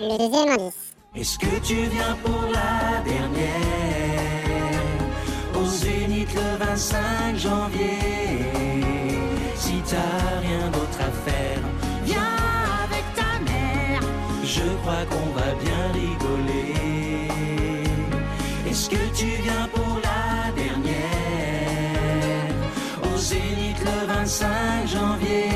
Le deuxième indice. Est-ce que tu viens pour la dernière? Au Zénith le 25 janvier. Si t'as rien d'autre à faire Viens avec ta mère. Je crois qu'on va bien rigoler. Est-ce que tu viens pour la dernière? Au Zénith le 25 janvier